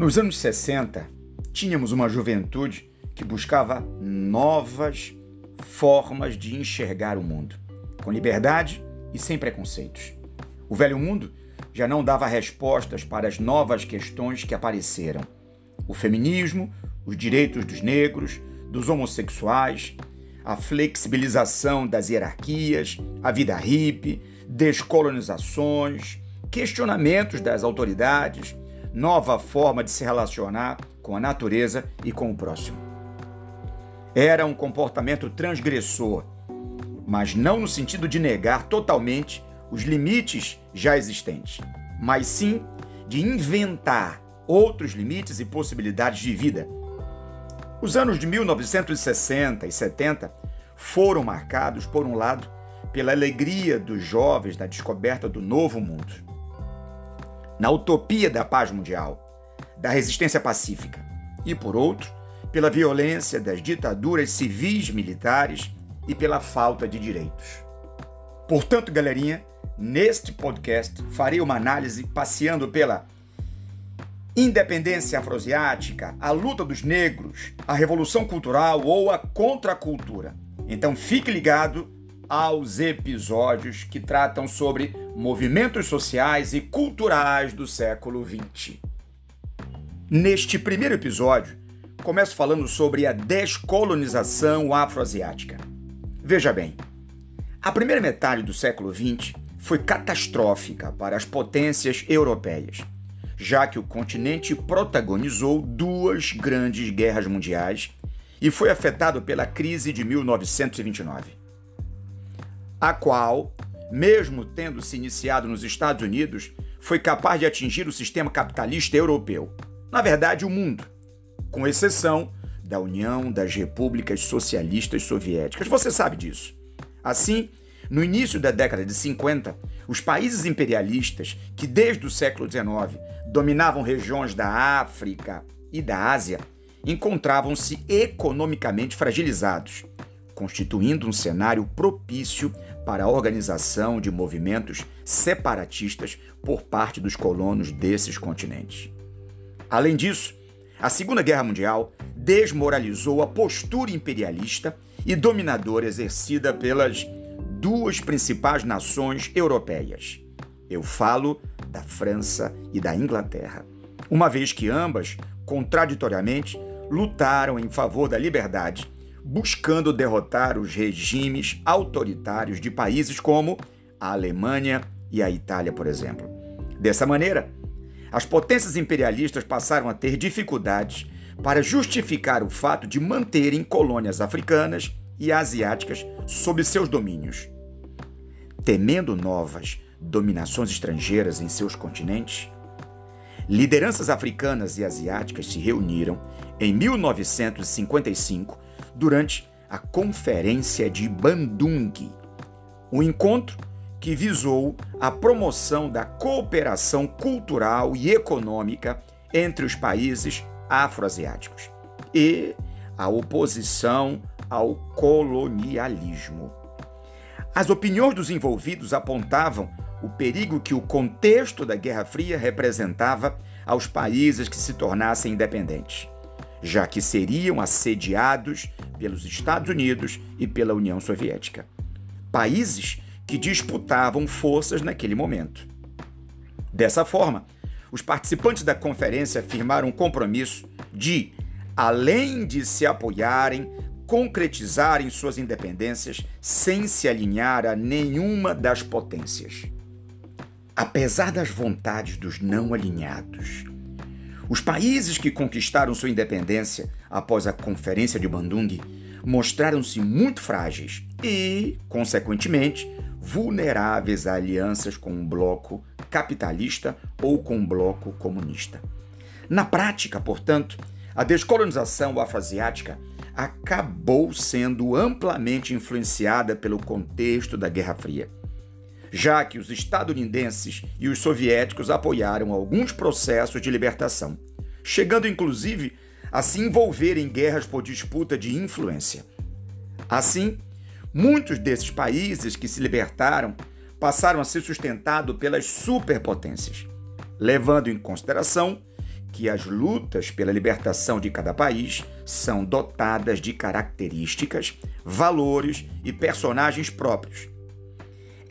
Nos anos 60, tínhamos uma juventude que buscava novas formas de enxergar o mundo, com liberdade e sem preconceitos. O velho mundo já não dava respostas para as novas questões que apareceram: o feminismo, os direitos dos negros, dos homossexuais, a flexibilização das hierarquias, a vida hippie, descolonizações, questionamentos das autoridades, nova forma de se relacionar com a natureza e com o próximo. Era um comportamento transgressor, mas não no sentido de negar totalmente os limites já existentes, mas sim de inventar outros limites e possibilidades de vida. Os anos de 1960 e 70 foram marcados, por um lado, pela alegria dos jovens na descoberta do novo mundo, na utopia da paz mundial, da resistência pacífica, e, por outro, pela violência das ditaduras civis militares e pela falta de direitos. Portanto, galerinha, neste podcast farei uma análise passeando pela independência afroasiática, a luta dos negros, a revolução cultural ou a contracultura. Então fique ligado aos episódios que tratam sobre movimentos sociais e culturais do século XX. Neste primeiro episódio, começo falando sobre a descolonização afroasiática. Veja bem, a primeira metade do século XX foi catastrófica para as potências europeias, já que o continente protagonizou duas grandes guerras mundiais e foi afetado pela crise de 1929 a qual, mesmo tendo se iniciado nos Estados Unidos, foi capaz de atingir o sistema capitalista europeu. Na verdade, o mundo, com exceção da União das Repúblicas Socialistas Soviéticas. Você sabe disso. Assim, no início da década de 50, os países imperialistas, que desde o século XIX dominavam regiões da África e da Ásia, encontravam-se economicamente fragilizados, constituindo um cenário propício para a organização de movimentos separatistas por parte dos colonos desses continentes. Além disso, a Segunda Guerra Mundial desmoralizou a postura imperialista e dominadora exercida pelas duas principais nações europeias. Eu falo da França e da Inglaterra, uma vez que ambas, contraditoriamente, lutaram em favor da liberdade buscando derrotar os regimes autoritários de países como a Alemanha e a Itália, por exemplo. Dessa maneira, as potências imperialistas passaram a ter dificuldades para justificar o fato de manterem colônias africanas e asiáticas sob seus domínios. Temendo novas dominações estrangeiras em seus continentes, lideranças africanas e asiáticas se reuniram em 1955 durante a Conferência de Bandung, um encontro que visou a promoção da cooperação cultural e econômica entre os países afroasiáticos e a oposição ao colonialismo. As opiniões dos envolvidos apontavam o perigo que o contexto da Guerra Fria representava aos países que se tornassem independentes já que seriam assediados pelos Estados Unidos e pela União Soviética, países que disputavam forças naquele momento. Dessa forma, os participantes da conferência firmaram um compromisso de, além de se apoiarem, concretizarem suas independências sem se alinhar a nenhuma das potências. Apesar das vontades dos não alinhados, os países que conquistaram sua independência após a Conferência de Bandung mostraram-se muito frágeis e, consequentemente, vulneráveis a alianças com um bloco capitalista ou com um bloco comunista. Na prática, portanto, a descolonização afroasiática acabou sendo amplamente influenciada pelo contexto da Guerra Fria já que os estadunidenses e os soviéticos apoiaram alguns processos de libertação, chegando inclusive a se envolver em guerras por disputa de influência. Assim, muitos desses países que se libertaram passaram a ser sustentados pelas superpotências, levando em consideração que as lutas pela libertação de cada país são dotadas de características, valores e personagens próprios.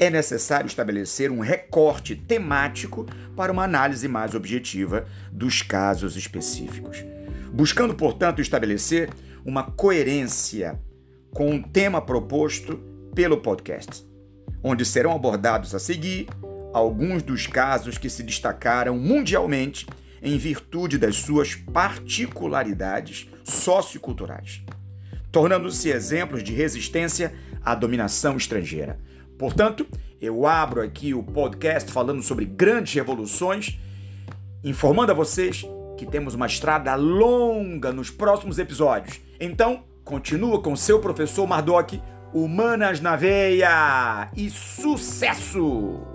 É necessário estabelecer um recorte temático para uma análise mais objetiva dos casos específicos, buscando, portanto, estabelecer uma coerência com o tema proposto pelo podcast, onde serão abordados a seguir alguns dos casos que se destacaram mundialmente em virtude das suas particularidades socioculturais, tornando-se exemplos de resistência à dominação estrangeira. Portanto, eu abro aqui o podcast falando sobre grandes revoluções, informando a vocês que temos uma estrada longa nos próximos episódios. Então, continua com seu professor Mardoc, Humanas na Veia e sucesso!